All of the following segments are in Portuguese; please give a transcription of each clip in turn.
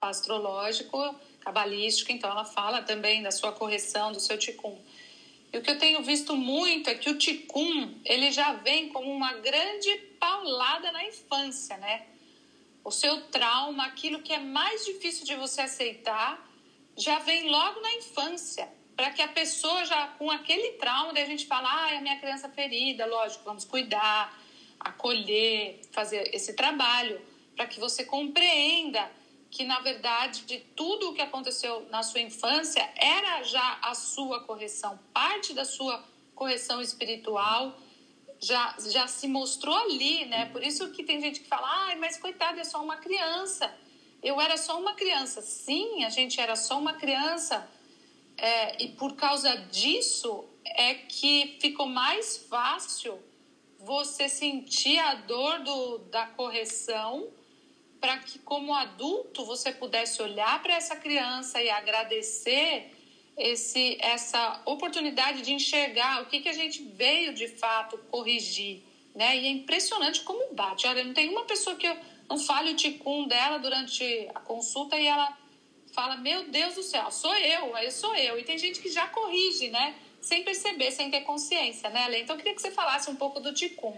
astrológico, cabalístico, então ela fala também da sua correção, do seu ticum. E o que eu tenho visto muito é que o ticum, ele já vem como uma grande paulada na infância, né? O seu trauma, aquilo que é mais difícil de você aceitar, já vem logo na infância. Para que a pessoa já com aquele trauma, daí a gente fala, ah, é a minha criança ferida, lógico, vamos cuidar, acolher, fazer esse trabalho, para que você compreenda que na verdade de tudo o que aconteceu na sua infância era já a sua correção, parte da sua correção espiritual já, já se mostrou ali, né? Por isso que tem gente que fala, ai, mas coitado, é só uma criança. Eu era só uma criança. Sim, a gente era só uma criança. É, e por causa disso é que ficou mais fácil você sentir a dor do, da correção para que, como adulto, você pudesse olhar para essa criança e agradecer esse, essa oportunidade de enxergar o que, que a gente veio de fato corrigir. Né? E é impressionante como bate. Olha, não tem uma pessoa que eu não fale o ticum dela durante a consulta e ela fala: Meu Deus do céu, sou eu, eu sou eu. E tem gente que já corrige, né? Sem perceber, sem ter consciência, né, Lê? Então eu queria que você falasse um pouco do ticum.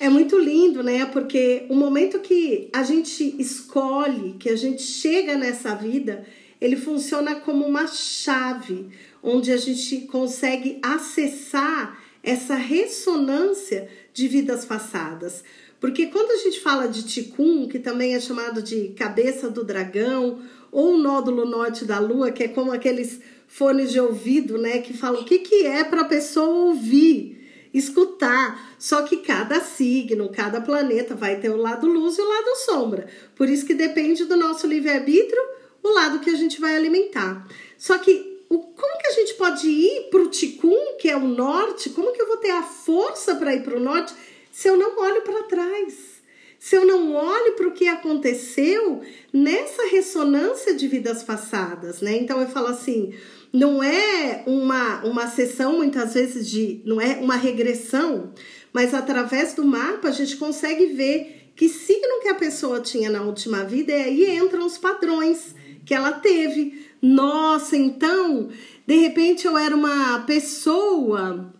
É muito lindo, né? Porque o momento que a gente escolhe, que a gente chega nessa vida, ele funciona como uma chave, onde a gente consegue acessar essa ressonância de vidas passadas. Porque quando a gente fala de Ticum, que também é chamado de cabeça do dragão, ou nódulo norte da lua, que é como aqueles fones de ouvido, né, que falam o que, que é para a pessoa ouvir escutar. Só que cada signo, cada planeta vai ter o lado luz e o lado sombra. Por isso que depende do nosso livre-arbítrio o lado que a gente vai alimentar. Só que o, como que a gente pode ir para o Ticum, que é o norte? Como que eu vou ter a força para ir para o norte se eu não olho para trás? Se eu não olho para o que aconteceu nessa ressonância de vidas passadas, né? Então eu falo assim, não é uma, uma sessão muitas vezes de, não é uma regressão, mas através do mapa a gente consegue ver que signo que a pessoa tinha na última vida e aí entram os padrões que ela teve. Nossa, então, de repente eu era uma pessoa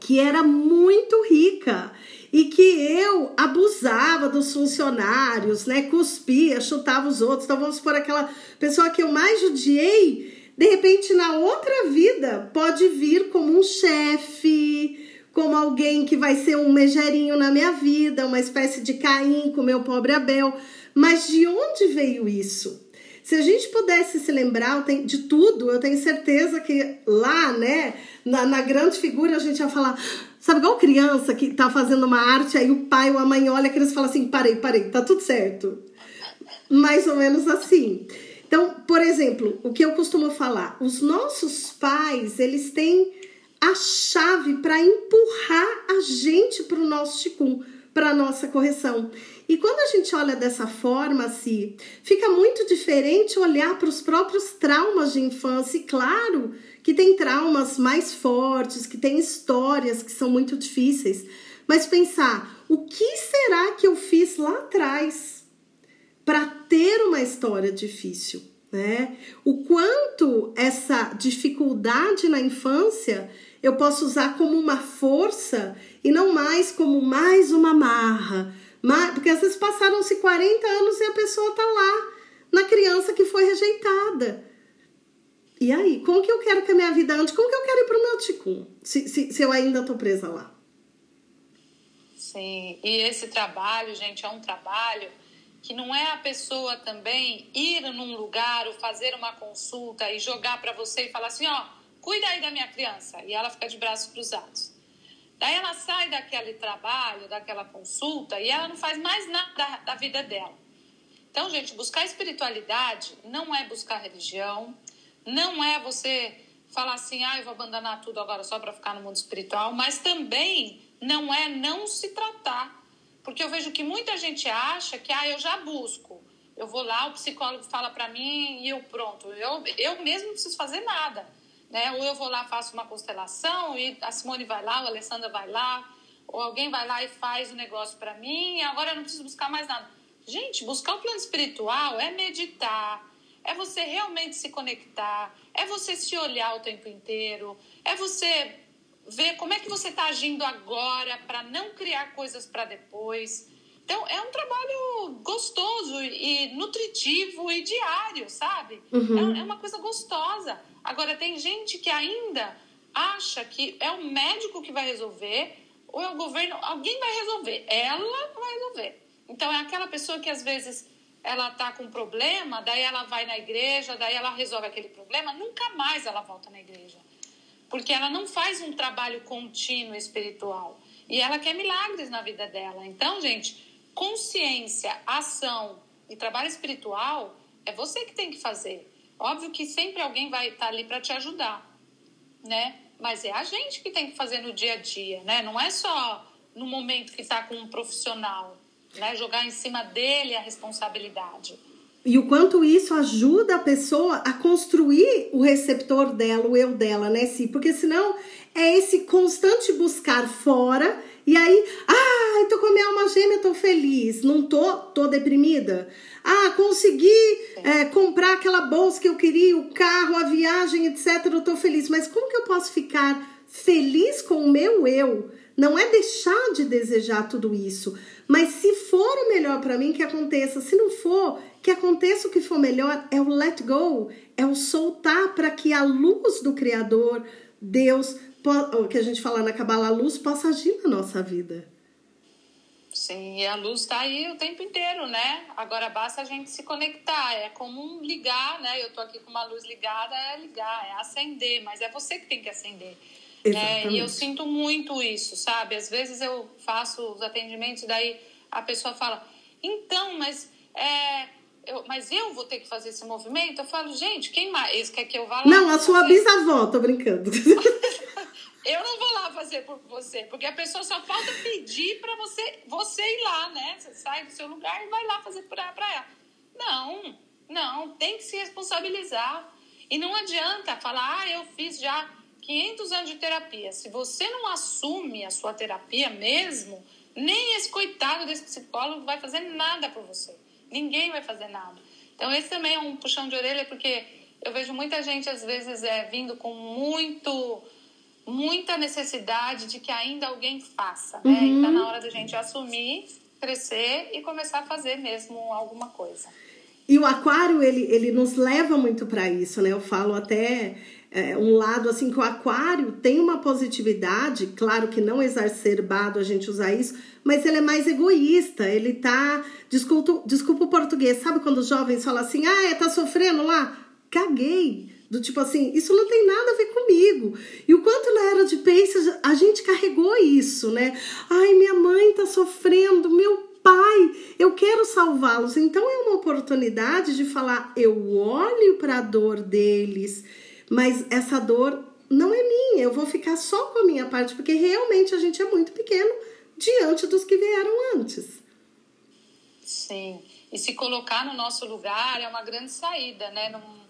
que era muito rica e que eu abusava dos funcionários, né? Cuspia, chutava os outros. Então vamos por aquela pessoa que eu mais judiei de repente, na outra vida, pode vir como um chefe, como alguém que vai ser um megerinho na minha vida, uma espécie de Caim com meu pobre Abel. Mas de onde veio isso? Se a gente pudesse se lembrar de tudo, eu tenho certeza que lá, né, na, na grande figura, a gente ia falar. Sabe, igual criança que tá fazendo uma arte, aí o pai ou a mãe olha, a criança fala assim: parei, parei, tá tudo certo. Mais ou menos assim. Então, por exemplo, o que eu costumo falar, os nossos pais, eles têm a chave para empurrar a gente para o nosso ticum, para a nossa correção. E quando a gente olha dessa forma, assim, fica muito diferente olhar para os próprios traumas de infância. E claro que tem traumas mais fortes, que tem histórias que são muito difíceis. Mas pensar, o que será que eu fiz lá atrás? Para ter uma história difícil, né? O quanto essa dificuldade na infância eu posso usar como uma força e não mais como mais uma marra. Porque às vezes passaram-se 40 anos e a pessoa tá lá, na criança que foi rejeitada. E aí, como que eu quero que a minha vida ande? Como que eu quero ir pro meu ticum? Se, se, se eu ainda tô presa lá. Sim, e esse trabalho, gente, é um trabalho que não é a pessoa também ir num lugar ou fazer uma consulta e jogar para você e falar assim, ó, cuida aí da minha criança, e ela fica de braços cruzados. Daí ela sai daquele trabalho, daquela consulta, e ela não faz mais nada da, da vida dela. Então, gente, buscar espiritualidade não é buscar religião, não é você falar assim, ah, eu vou abandonar tudo agora só para ficar no mundo espiritual, mas também não é não se tratar porque eu vejo que muita gente acha que ah, eu já busco. Eu vou lá, o psicólogo fala para mim e eu pronto. Eu, eu mesmo não preciso fazer nada. Né? Ou eu vou lá, faço uma constelação e a Simone vai lá, a Alessandra vai lá, ou alguém vai lá e faz o negócio para mim e agora eu não preciso buscar mais nada. Gente, buscar o plano espiritual é meditar, é você realmente se conectar, é você se olhar o tempo inteiro, é você ver como é que você está agindo agora para não criar coisas para depois. Então, é um trabalho gostoso e nutritivo e diário, sabe? Uhum. É, é uma coisa gostosa. Agora, tem gente que ainda acha que é o médico que vai resolver ou é o governo, alguém vai resolver. Ela vai resolver. Então, é aquela pessoa que às vezes ela tá com um problema, daí ela vai na igreja, daí ela resolve aquele problema, nunca mais ela volta na igreja. Porque ela não faz um trabalho contínuo espiritual. E ela quer milagres na vida dela. Então, gente, consciência, ação e trabalho espiritual é você que tem que fazer. Óbvio que sempre alguém vai estar ali para te ajudar, né? Mas é a gente que tem que fazer no dia a dia, né? Não é só no momento que está com um profissional, né? Jogar em cima dele a responsabilidade. E o quanto isso ajuda a pessoa a construir o receptor dela, o eu dela, né, Si? Porque senão é esse constante buscar fora e aí, ah, tô com a minha alma gêmea, tô feliz. Não tô, tô deprimida. Ah, consegui é, comprar aquela bolsa que eu queria, o carro, a viagem, etc. Eu tô feliz. Mas como que eu posso ficar feliz com o meu eu? Não é deixar de desejar tudo isso, mas se for o melhor para mim, que aconteça. Se não for, que aconteça o que for melhor. É o let go, é o soltar para que a luz do Criador, Deus, o que a gente fala na Cabala, a luz possa agir na nossa vida. Sim, e a luz está aí o tempo inteiro, né? Agora basta a gente se conectar. É como ligar, né? Eu tô aqui com uma luz ligada, é ligar, é acender, mas é você que tem que acender. Né? E eu sinto muito isso, sabe? Às vezes eu faço os atendimentos, daí a pessoa fala, então, mas é, eu, mas eu vou ter que fazer esse movimento? Eu falo, gente, quem mais quer que eu vá lá? Não, a sua bisavó, tô brincando. eu não vou lá fazer por você, porque a pessoa só falta pedir para você, você ir lá, né? Você sai do seu lugar e vai lá fazer para ela. Não, não, tem que se responsabilizar. E não adianta falar, ah, eu fiz já 500 anos de terapia. Se você não assume a sua terapia mesmo, nem esse coitado desse psicólogo vai fazer nada por você. Ninguém vai fazer nada. Então, esse também é um puxão de orelha, porque eu vejo muita gente, às vezes, é, vindo com muito muita necessidade de que ainda alguém faça, né? Uhum. E tá na hora da gente assumir, crescer e começar a fazer mesmo alguma coisa. E o aquário, ele, ele nos leva muito para isso, né? Eu falo até é, um lado assim que o aquário tem uma positividade, claro que não exacerbado a gente usar isso, mas ele é mais egoísta, ele tá, desculpa, desculpa o português, sabe quando os jovens falam assim, ah, é, tá sofrendo lá? Caguei, do tipo assim, isso não tem nada a ver comigo. E o quanto na era de peixes a gente carregou isso, né? Ai, minha mãe tá sofrendo, meu pai, eu quero salvá-los. Então é uma oportunidade de falar, eu olho para a dor deles, mas essa dor não é minha, eu vou ficar só com a minha parte, porque realmente a gente é muito pequeno diante dos que vieram antes. Sim, e se colocar no nosso lugar é uma grande saída, né? Num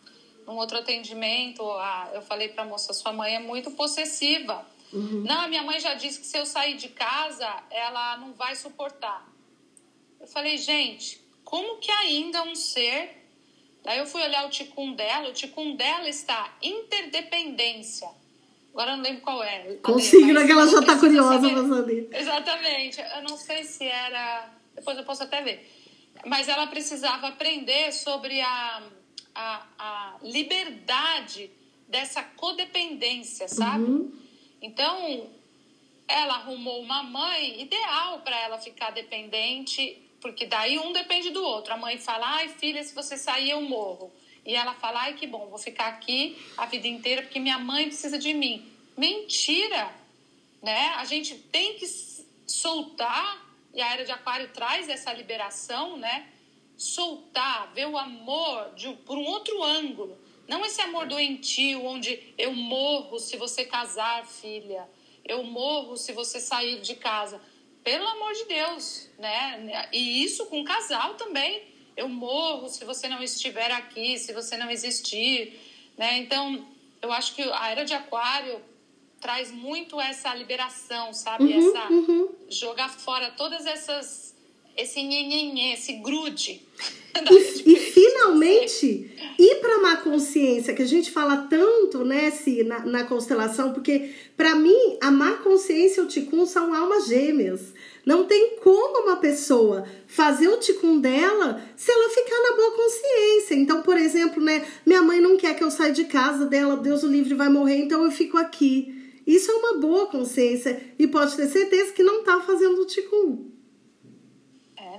num outro atendimento, a, eu falei para a moça, sua mãe é muito possessiva. Uhum. Não, a minha mãe já disse que se eu sair de casa, ela não vai suportar. Eu falei, gente, como que ainda um ser. Daí eu fui olhar o ticum dela, o ticum dela está interdependência. Agora eu não lembro qual é. Consigo, que ela já está curiosa para saber. Exatamente. Eu não sei se era. Depois eu posso até ver. Mas ela precisava aprender sobre a a, a liberdade dessa codependência, sabe? Uhum. Então, ela arrumou uma mãe ideal para ela ficar dependente, porque daí um depende do outro. A mãe fala: ai, filha, se você sair, eu morro. E ela fala: ai, que bom, vou ficar aqui a vida inteira porque minha mãe precisa de mim. Mentira! Né? A gente tem que soltar, e a era de Aquário traz essa liberação, né? soltar, ver o amor de, por um outro ângulo. Não esse amor doentio, onde eu morro se você casar, filha. Eu morro se você sair de casa. Pelo amor de Deus, né? E isso com casal também. Eu morro se você não estiver aqui, se você não existir, né? Então, eu acho que a era de aquário traz muito essa liberação, sabe? Uhum, essa uhum. jogar fora todas essas esse nhenhenhê, esse grude. E, e finalmente ir para má consciência, que a gente fala tanto né, se, na, na constelação, porque para mim a má consciência e o ticum são almas gêmeas. Não tem como uma pessoa fazer o ticum dela se ela ficar na boa consciência. Então, por exemplo, né, minha mãe não quer que eu saia de casa dela, Deus o livre vai morrer, então eu fico aqui. Isso é uma boa consciência e pode ter certeza que não está fazendo o ticum.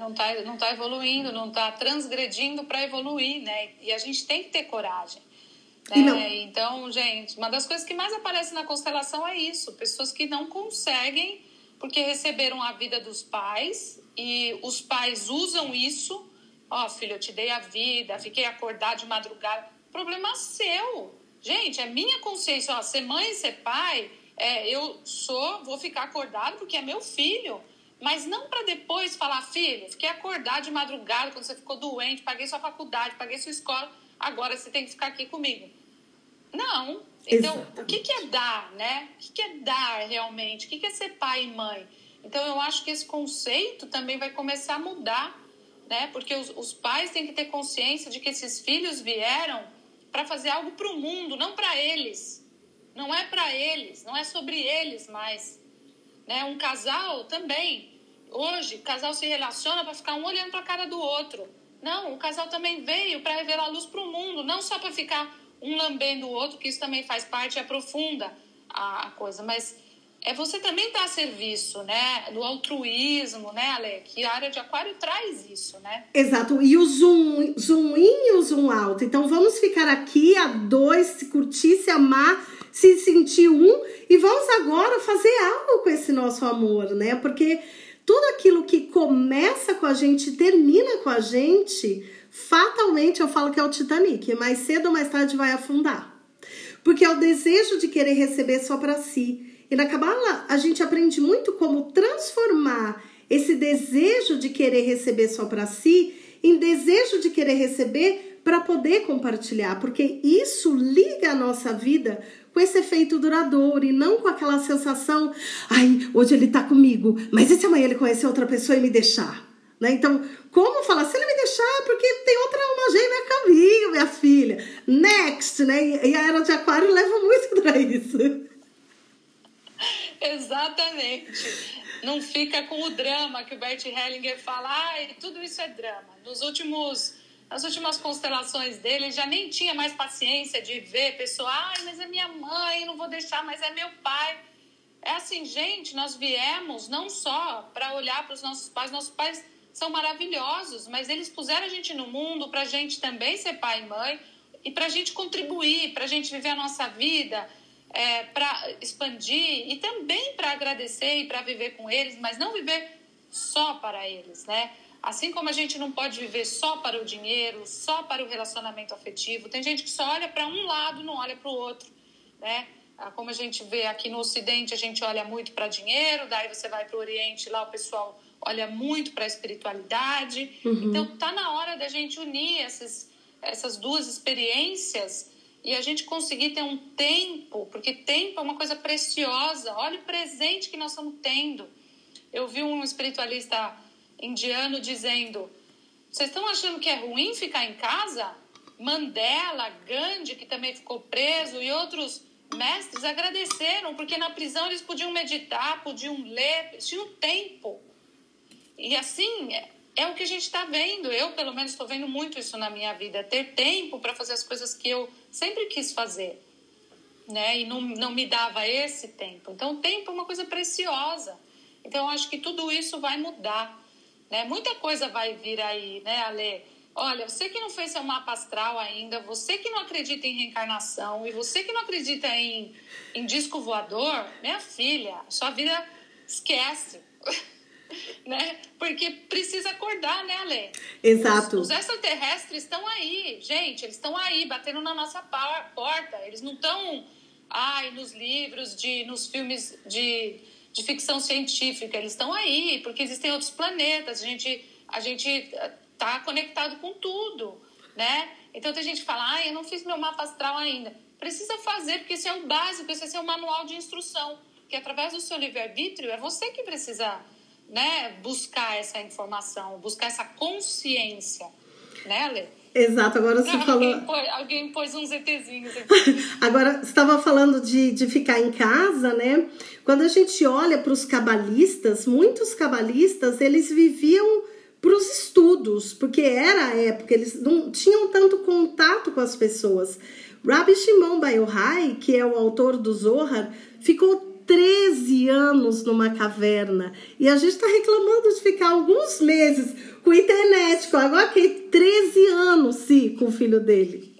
Não está não tá evoluindo, não está transgredindo para evoluir, né? E a gente tem que ter coragem. Né? Então, gente, uma das coisas que mais aparece na constelação é isso: pessoas que não conseguem porque receberam a vida dos pais e os pais usam isso. Ó, oh, filho, eu te dei a vida, fiquei acordado de madrugada. Problema seu. Gente, é minha consciência. Ó, ser mãe e ser pai, é, eu sou, vou ficar acordado porque é meu filho. Mas não para depois falar, filho, fiquei acordado de madrugada quando você ficou doente, paguei sua faculdade, paguei sua escola, agora você tem que ficar aqui comigo. Não, então, Exatamente. o que, que é dar, né? O que, que é dar realmente? O que, que é ser pai e mãe? Então, eu acho que esse conceito também vai começar a mudar, né? Porque os, os pais têm que ter consciência de que esses filhos vieram para fazer algo para o mundo, não para eles. Não é para eles, não é sobre eles mais. Né? Um casal também. Hoje, o casal se relaciona para ficar um olhando para a cara do outro. Não, o casal também veio para revelar a luz para o mundo, não só para ficar um lambendo o outro, que isso também faz parte aprofunda a, coisa. Mas é você também a serviço, né? Do altruísmo, né, Ale? Que a área de aquário traz isso, né? Exato. E o zoom, zoom in e o zoom out. Então vamos ficar aqui a dois, se curtir, se amar, se sentir um. E vamos agora fazer algo com esse nosso amor, né? Porque tudo aquilo que começa com a gente, termina com a gente fatalmente eu falo que é o Titanic, mais cedo ou mais tarde vai afundar. Porque é o desejo de querer receber só para si. E na Cabala a gente aprende muito como transformar esse desejo de querer receber só para si em desejo de querer receber para poder compartilhar, porque isso liga a nossa vida com esse efeito duradouro e não com aquela sensação, ai, hoje ele tá comigo, mas e se amanhã ele conhecer outra pessoa e me deixar? Né? Então, como falar? Se ele me deixar, é porque tem outra alma gêmea caminho, minha filha. Next, né? E a era de aquário leva muito para isso. Exatamente. Não fica com o drama que o Bert Hellinger fala, ai, tudo isso é drama. Nos últimos, nas últimas constelações dele, ele já nem tinha mais paciência de ver pessoa, ai, mas é minha mãe, não vou deixar, mas é meu pai. É assim, gente, nós viemos não só para olhar para os nossos pais, nossos pais são maravilhosos, mas eles puseram a gente no mundo para a gente também ser pai e mãe e para a gente contribuir, para a gente viver a nossa vida, é, para expandir e também para agradecer e para viver com eles, mas não viver só para eles, né? Assim como a gente não pode viver só para o dinheiro, só para o relacionamento afetivo, tem gente que só olha para um lado, não olha para o outro, né? Ah, como a gente vê aqui no Ocidente, a gente olha muito para dinheiro, daí você vai para o Oriente, lá o pessoal olha muito para a espiritualidade. Uhum. Então, tá na hora da gente unir essas, essas duas experiências e a gente conseguir ter um tempo, porque tempo é uma coisa preciosa. Olha o presente que nós estamos tendo. Eu vi um espiritualista indiano dizendo: vocês estão achando que é ruim ficar em casa? Mandela, Gandhi, que também ficou preso, e outros mestres agradeceram, porque na prisão eles podiam meditar, podiam ler, eles tinham tempo. E assim, é, é o que a gente está vendo. Eu, pelo menos, estou vendo muito isso na minha vida. Ter tempo para fazer as coisas que eu sempre quis fazer. Né? E não, não me dava esse tempo. Então, o tempo é uma coisa preciosa. Então, eu acho que tudo isso vai mudar. Né? Muita coisa vai vir aí, né, Ale? Olha, você que não fez seu mapa astral ainda, você que não acredita em reencarnação e você que não acredita em, em disco voador, minha filha, sua vida esquece. né? Porque precisa acordar, né, Ale? Exato. Os, os extraterrestres estão aí, gente, eles estão aí, batendo na nossa porta. Eles não estão, ai, nos livros, de, nos filmes de, de ficção científica. Eles estão aí, porque existem outros planetas. A gente, a gente eh, tá conectado com tudo, né? Então tem gente que fala, ai, eu não fiz meu mapa astral ainda. Precisa fazer, porque isso é o básico, esse é o manual de instrução. Que através do seu livre-arbítrio é você que precisa né, buscar essa informação, buscar essa consciência, né, Lê? Exato, agora você falou. Alguém pôs, alguém pôs uns ETzinhos aqui. Agora, você estava falando de, de ficar em casa, né? Quando a gente olha para os cabalistas, muitos cabalistas, eles viviam para os estudos, porque era a época, eles não tinham tanto contato com as pessoas. Rabbi Shimon Bar Yochai, que é o autor do Zohar, ficou 13 anos numa caverna. E a gente está reclamando de ficar alguns meses com internet, com agora que 13 anos, sim, com o filho dele.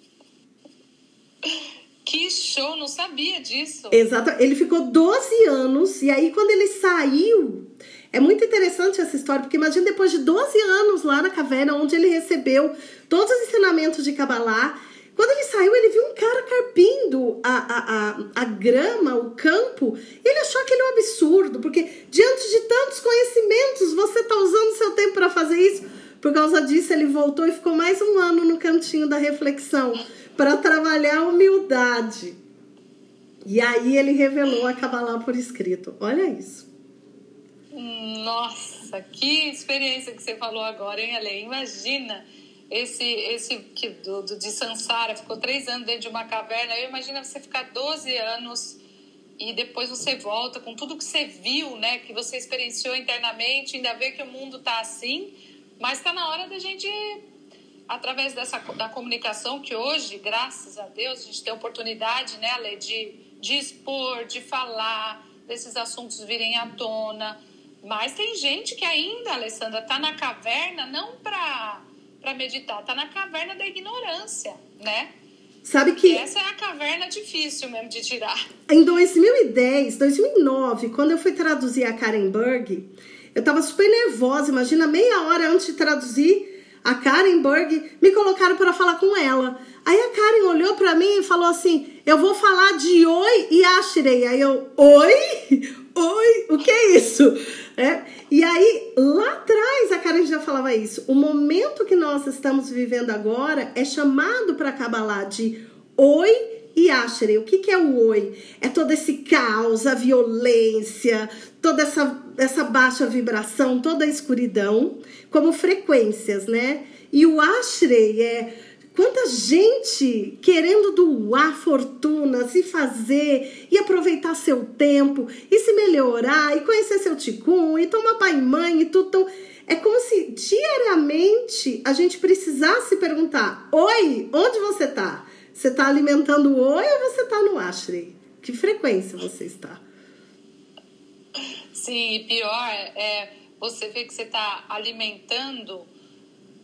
Que show, não sabia disso. Exato, ele ficou 12 anos e aí quando ele saiu, é muito interessante essa história, porque imagina depois de 12 anos lá na caverna, onde ele recebeu todos os ensinamentos de Kabbalah, quando ele saiu, ele viu um cara carpindo a, a, a, a grama, o campo. Ele achou aquele um absurdo, porque diante de tantos conhecimentos, você está usando seu tempo para fazer isso. Por causa disso, ele voltou e ficou mais um ano no cantinho da reflexão para trabalhar a humildade. E aí ele revelou a Kabbalah por escrito. Olha isso. Nossa, que experiência que você falou agora, hein, Ale? Imagina esse, esse que do, do, de Sansara ficou três anos dentro de uma caverna. Eu imagino você ficar 12 anos e depois você volta com tudo que você viu, né? Que você experienciou internamente, ainda vê que o mundo tá assim, mas está na hora da gente, através dessa da comunicação que hoje, graças a Deus, a gente tem a oportunidade, né, Ale, de, de expor, de falar, desses assuntos virem à tona. Mas tem gente que ainda, Alessandra, tá na caverna não para para meditar, tá na caverna da ignorância, né? Sabe que. Essa é a caverna difícil mesmo de tirar. Em 2010, 2009, quando eu fui traduzir a Karen Berg, eu tava super nervosa. Imagina, meia hora antes de traduzir a Karen Berg, me colocaram para falar com ela. Aí a Karen olhou para mim e falou assim: Eu vou falar de oi e Ashrei. Aí eu, oi? Oi? O que é isso? É. E aí, lá atrás, a Karen já falava isso. O momento que nós estamos vivendo agora é chamado para Kabbalah de oi e Ashrei. O que, que é o oi? É todo esse caos, a violência, toda essa, essa baixa vibração, toda a escuridão, como frequências, né? E o Ashrei é Quanta gente querendo doar fortunas e fazer e aproveitar seu tempo e se melhorar e conhecer seu ticum e tomar pai e mãe e tudo. Então, é como se diariamente a gente precisasse perguntar: Oi, onde você tá? Você está alimentando o oi ou você está no Ashrei? Que frequência você está? Sim, pior é você ver que você está alimentando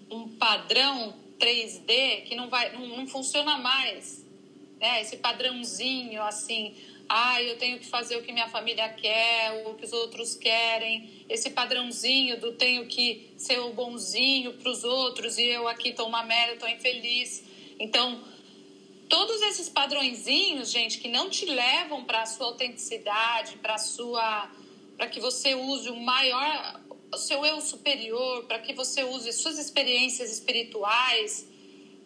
um padrão 3D que não vai não, não funciona mais né? Esse padrãozinho assim ah eu tenho que fazer o que minha família quer o que os outros querem. Esse padrãozinho do tenho que ser o bonzinho para os outros e eu aqui tô uma merda tô infeliz. Então todos esses padrõezinhos gente que não te levam para a sua autenticidade para sua para que você use o maior o seu eu superior, para que você use suas experiências espirituais,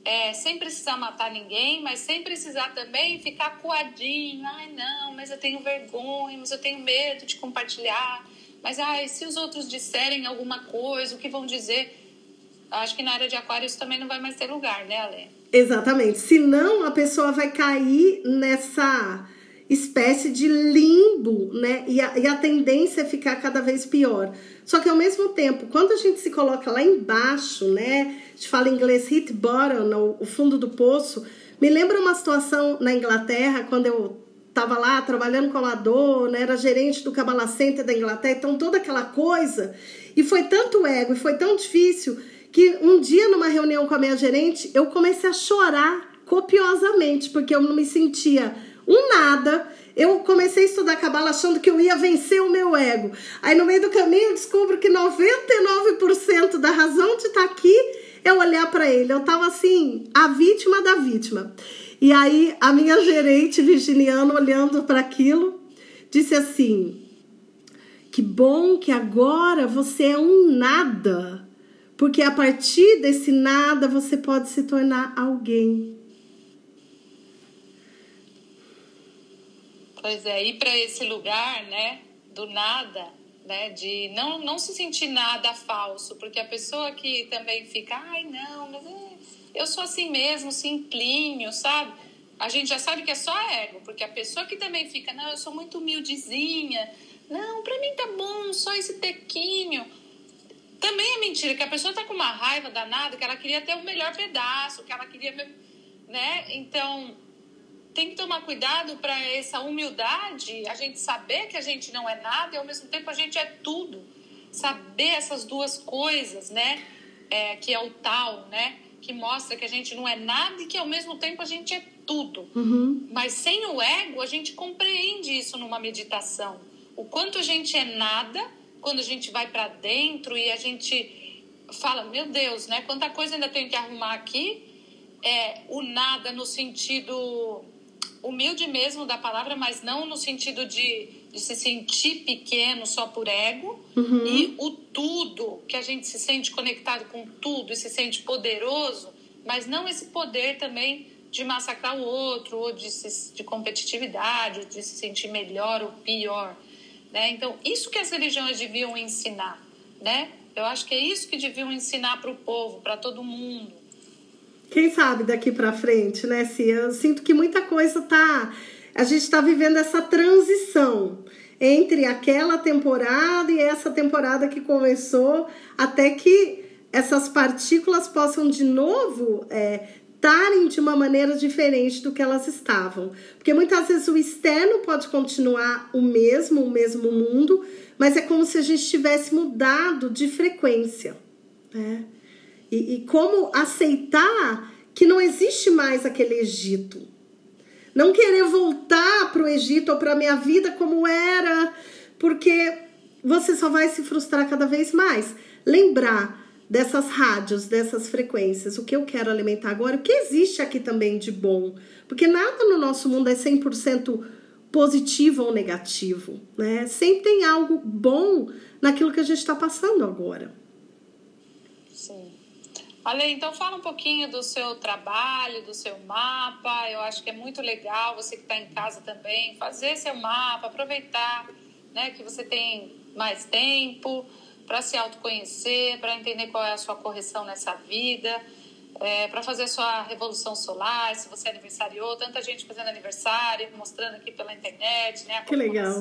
é, sem precisar matar ninguém, mas sem precisar também ficar coadinho. Ai, não, mas eu tenho vergonha, mas eu tenho medo de compartilhar. Mas, ai, se os outros disserem alguma coisa, o que vão dizer? Acho que na área de aquário isso também não vai mais ter lugar, né, Ale? Exatamente. Senão a pessoa vai cair nessa espécie de limbo, né? E a, e a tendência é ficar cada vez pior. Só que ao mesmo tempo, quando a gente se coloca lá embaixo, né? A gente fala em inglês hit bottom, o fundo do poço. Me lembra uma situação na Inglaterra, quando eu estava lá trabalhando com a Lador, né? Era gerente do Kabbalah Center da Inglaterra, então toda aquela coisa. E foi tanto ego, e foi tão difícil, que um dia numa reunião com a minha gerente, eu comecei a chorar copiosamente, porque eu não me sentia um nada. Eu comecei a estudar cabala achando que eu ia vencer o meu ego. Aí no meio do caminho eu descubro que 99% da razão de estar aqui é olhar para ele. Eu tava assim, a vítima da vítima. E aí a minha gerente virginiana olhando para aquilo disse assim: "Que bom que agora você é um nada, porque a partir desse nada você pode se tornar alguém." Pois é, ir para esse lugar, né, do nada, né? De não, não se sentir nada falso, porque a pessoa que também fica, ai, não, mas é, eu sou assim mesmo, simplinho, sabe? A gente já sabe que é só ego, porque a pessoa que também fica, não, eu sou muito humildezinha, não, pra mim tá bom, só esse tequinho. Também é mentira, que a pessoa tá com uma raiva danada, que ela queria ter o melhor pedaço, que ela queria, né? Então, tem que tomar cuidado para essa humildade, a gente saber que a gente não é nada e ao mesmo tempo a gente é tudo. Saber essas duas coisas, né? É, que é o tal, né? Que mostra que a gente não é nada e que ao mesmo tempo a gente é tudo. Uhum. Mas sem o ego, a gente compreende isso numa meditação. O quanto a gente é nada quando a gente vai para dentro e a gente fala, meu Deus, né? Quanta coisa ainda tenho que arrumar aqui. É, o nada no sentido humilde mesmo da palavra, mas não no sentido de, de se sentir pequeno só por ego. Uhum. E o tudo, que a gente se sente conectado com tudo e se sente poderoso, mas não esse poder também de massacrar o outro, ou de, se, de competitividade, ou de se sentir melhor ou pior. Né? Então, isso que as religiões deviam ensinar. Né? Eu acho que é isso que deviam ensinar para o povo, para todo mundo quem sabe daqui para frente, né, Cia? Eu sinto que muita coisa tá. A gente está vivendo essa transição entre aquela temporada e essa temporada que começou, até que essas partículas possam de novo estarem é, de uma maneira diferente do que elas estavam. Porque muitas vezes o externo pode continuar o mesmo, o mesmo mundo, mas é como se a gente tivesse mudado de frequência. Né? E, e como aceitar que não existe mais aquele Egito. Não querer voltar para o Egito ou para a minha vida como era, porque você só vai se frustrar cada vez mais. Lembrar dessas rádios, dessas frequências, o que eu quero alimentar agora, o que existe aqui também de bom. Porque nada no nosso mundo é 100% positivo ou negativo, né? Sempre tem algo bom naquilo que a gente está passando agora. Ale, então fala um pouquinho do seu trabalho, do seu mapa. Eu acho que é muito legal você que está em casa também fazer seu mapa, aproveitar, né, que você tem mais tempo para se autoconhecer, para entender qual é a sua correção nessa vida, é, para fazer a sua revolução solar, se você aniversariou, tanta gente fazendo aniversário, mostrando aqui pela internet, né, a que legal.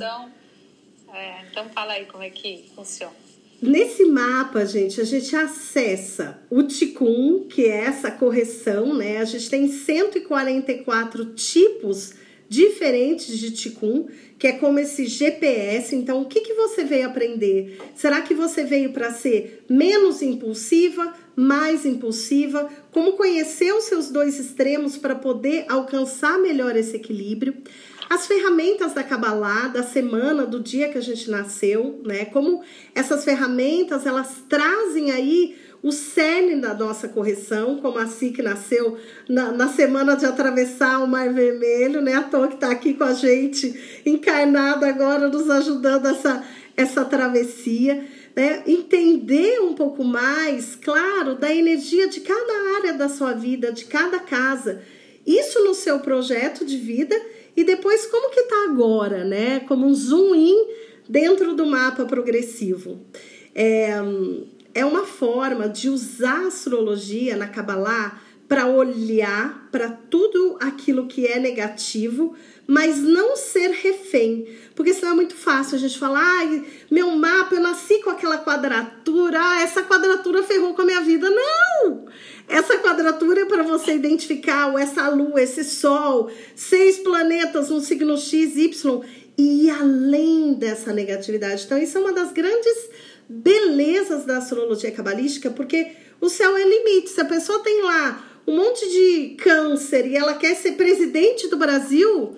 É, então fala aí como é que funciona. Nesse mapa, gente, a gente acessa o Ticum, que é essa correção, né? A gente tem 144 tipos diferentes de Ticum, que é como esse GPS. Então, o que, que você veio aprender? Será que você veio para ser menos impulsiva, mais impulsiva? Como conhecer os seus dois extremos para poder alcançar melhor esse equilíbrio? As ferramentas da Kabbalah, da semana, do dia que a gente nasceu, né? Como essas ferramentas, elas trazem aí o cerne da nossa correção, como a que nasceu na, na, semana de atravessar o Mar Vermelho, né? A toa que está aqui com a gente, encarnada agora, nos ajudando essa, essa travessia. Né? Entender um pouco mais, claro, da energia de cada área da sua vida, de cada casa. Isso no seu projeto de vida e depois como que tá agora, né? Como um zoom in dentro do mapa progressivo. É, é uma forma de usar a astrologia na Kabbalah para olhar para tudo aquilo que é negativo, mas não ser refém. Porque senão é muito fácil a gente falar, ai, meu mapa, eu nasci com aquela quadratura, ah, essa quadratura ferrou com a minha vida. Não! Essa quadratura é para você identificar essa lua, esse sol, seis planetas no signo X, Y e ir além dessa negatividade. Então, isso é uma das grandes belezas da astrologia cabalística, porque o céu é limite. Se a pessoa tem lá um monte de câncer e ela quer ser presidente do Brasil,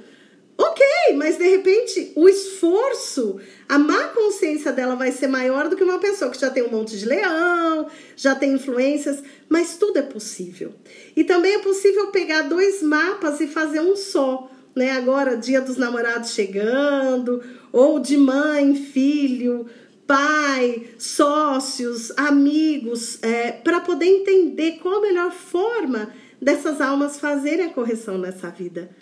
ok, mas de repente o esforço, a má consciência dela vai ser maior do que uma pessoa que já tem um monte de leão, já tem influências, mas tudo é possível. E também é possível pegar dois mapas e fazer um só. Né? Agora, dia dos namorados chegando, ou de mãe, filho, pai, sócios, amigos, é, para poder entender qual a melhor forma dessas almas fazerem a correção nessa vida.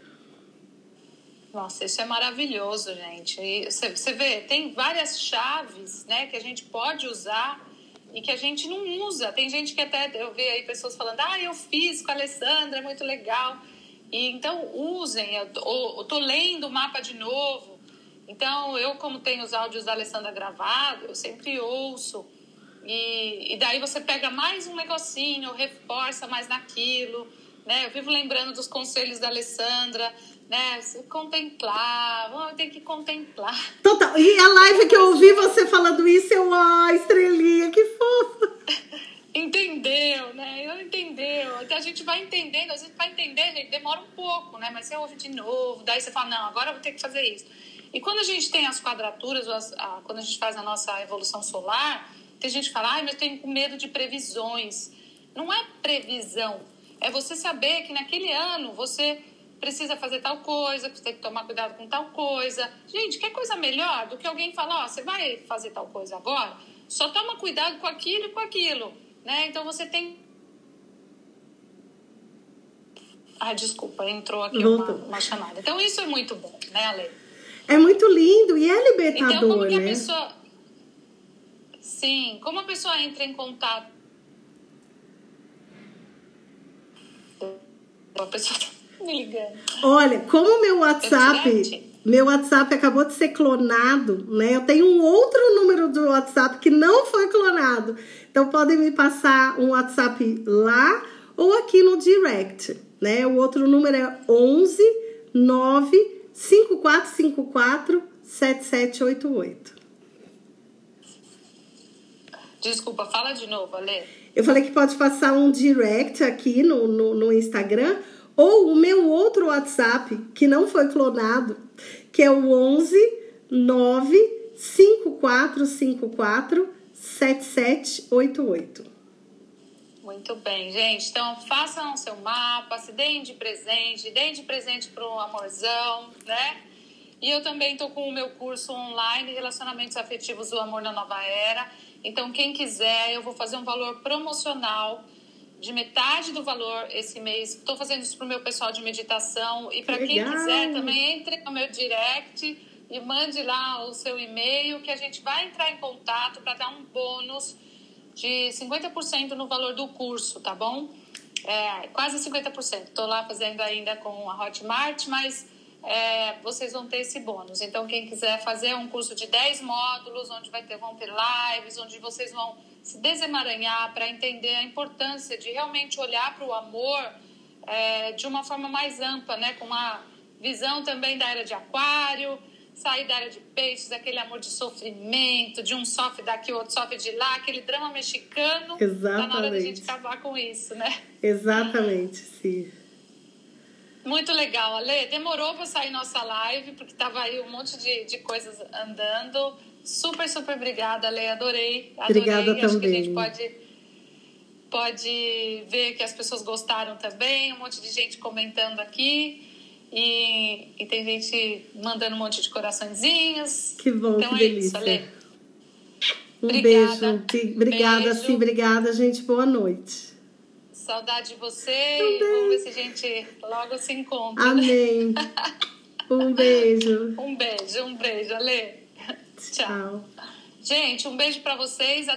Nossa, isso é maravilhoso, gente. Você, vê, tem várias chaves né, que a gente pode usar e que a gente não usa. Tem gente que até, eu vi aí pessoas falando, ah, eu fiz com a Alessandra, é muito legal. E então usem, eu tô, eu tô lendo o mapa de novo. Então, eu, como tenho os áudios da Alessandra gravados, eu sempre ouço. E, e daí você pega mais um negocinho, reforça mais naquilo. Né? Eu vivo lembrando dos conselhos da Alessandra, né? Contemplar, tem que contemplar. Total. E a live que eu ouvi você falando isso, eu, ó, estrelinha, que fofa. Entendeu, né? Eu entendeu. Então a gente vai entendendo, às vezes vai entender, gente, demora um pouco, né? Mas você ouve de novo, daí você fala, não, agora eu vou ter que fazer isso. E quando a gente tem as quadraturas, as, a, quando a gente faz a nossa evolução solar, tem gente que fala, ai, mas eu tenho medo de previsões. Não é previsão, é você saber que naquele ano você precisa fazer tal coisa, que você tem que tomar cuidado com tal coisa. Gente, quer coisa melhor do que alguém falar, ó, oh, você vai fazer tal coisa agora? Só toma cuidado com aquilo e com aquilo, né? Então você tem Ah, desculpa, entrou aqui uma, uma, chamada. Então isso é muito bom, né, Ale? É muito lindo e é libertador, então, como que a né? pessoa Sim, como a pessoa entra em contato a pessoa tá me ligando. Olha, como meu WhatsApp. Meu WhatsApp acabou de ser clonado, né? Eu tenho um outro número do WhatsApp que não foi clonado. Então podem me passar um WhatsApp lá ou aqui no direct, né? O outro número é 11 9 5454 7788. Desculpa, fala de novo, Ale. Eu falei que pode passar um direct aqui no, no, no Instagram ou o meu outro WhatsApp, que não foi clonado, que é o 11 9 5454 7788. Muito bem, gente. Então, façam o seu mapa, se deem de presente, deem de presente para o amorzão, né? E eu também estou com o meu curso online, Relacionamentos Afetivos do Amor na Nova Era. Então, quem quiser, eu vou fazer um valor promocional de metade do valor esse mês. Estou fazendo isso para o meu pessoal de meditação. E para quem quiser, também entre no meu direct e mande lá o seu e-mail que a gente vai entrar em contato para dar um bônus de 50% no valor do curso, tá bom? É, quase 50%. Estou lá fazendo ainda com a Hotmart, mas é, vocês vão ter esse bônus. Então, quem quiser fazer um curso de 10 módulos, onde vai ter, vão ter lives, onde vocês vão se desemaranhar para entender a importância de realmente olhar para o amor é, de uma forma mais ampla, né? com uma visão também da era de aquário, sair da era de peixes, aquele amor de sofrimento, de um sofre daqui, o outro sofre de lá, aquele drama mexicano. Exatamente. Tá na hora da gente acabar com isso, né? Exatamente, sim. Muito legal, Ale. Demorou para sair nossa live, porque tava aí um monte de, de coisas andando. Super, super obrigada, Ale. Adorei. adorei. Obrigada Acho também. que a gente pode, pode ver que as pessoas gostaram também. Um monte de gente comentando aqui. E, e tem gente mandando um monte de coraçõezinhos. Que bom, então que é delícia. Isso, Ale. Um obrigada. beijo. Obrigada, beijo. sim. Obrigada, gente. Boa noite. Saudade de você. Também. Vamos ver se a gente logo se encontra. Amém. um beijo. Um beijo, um beijo, Ale. Tchau. Tchau. Gente, um beijo para vocês.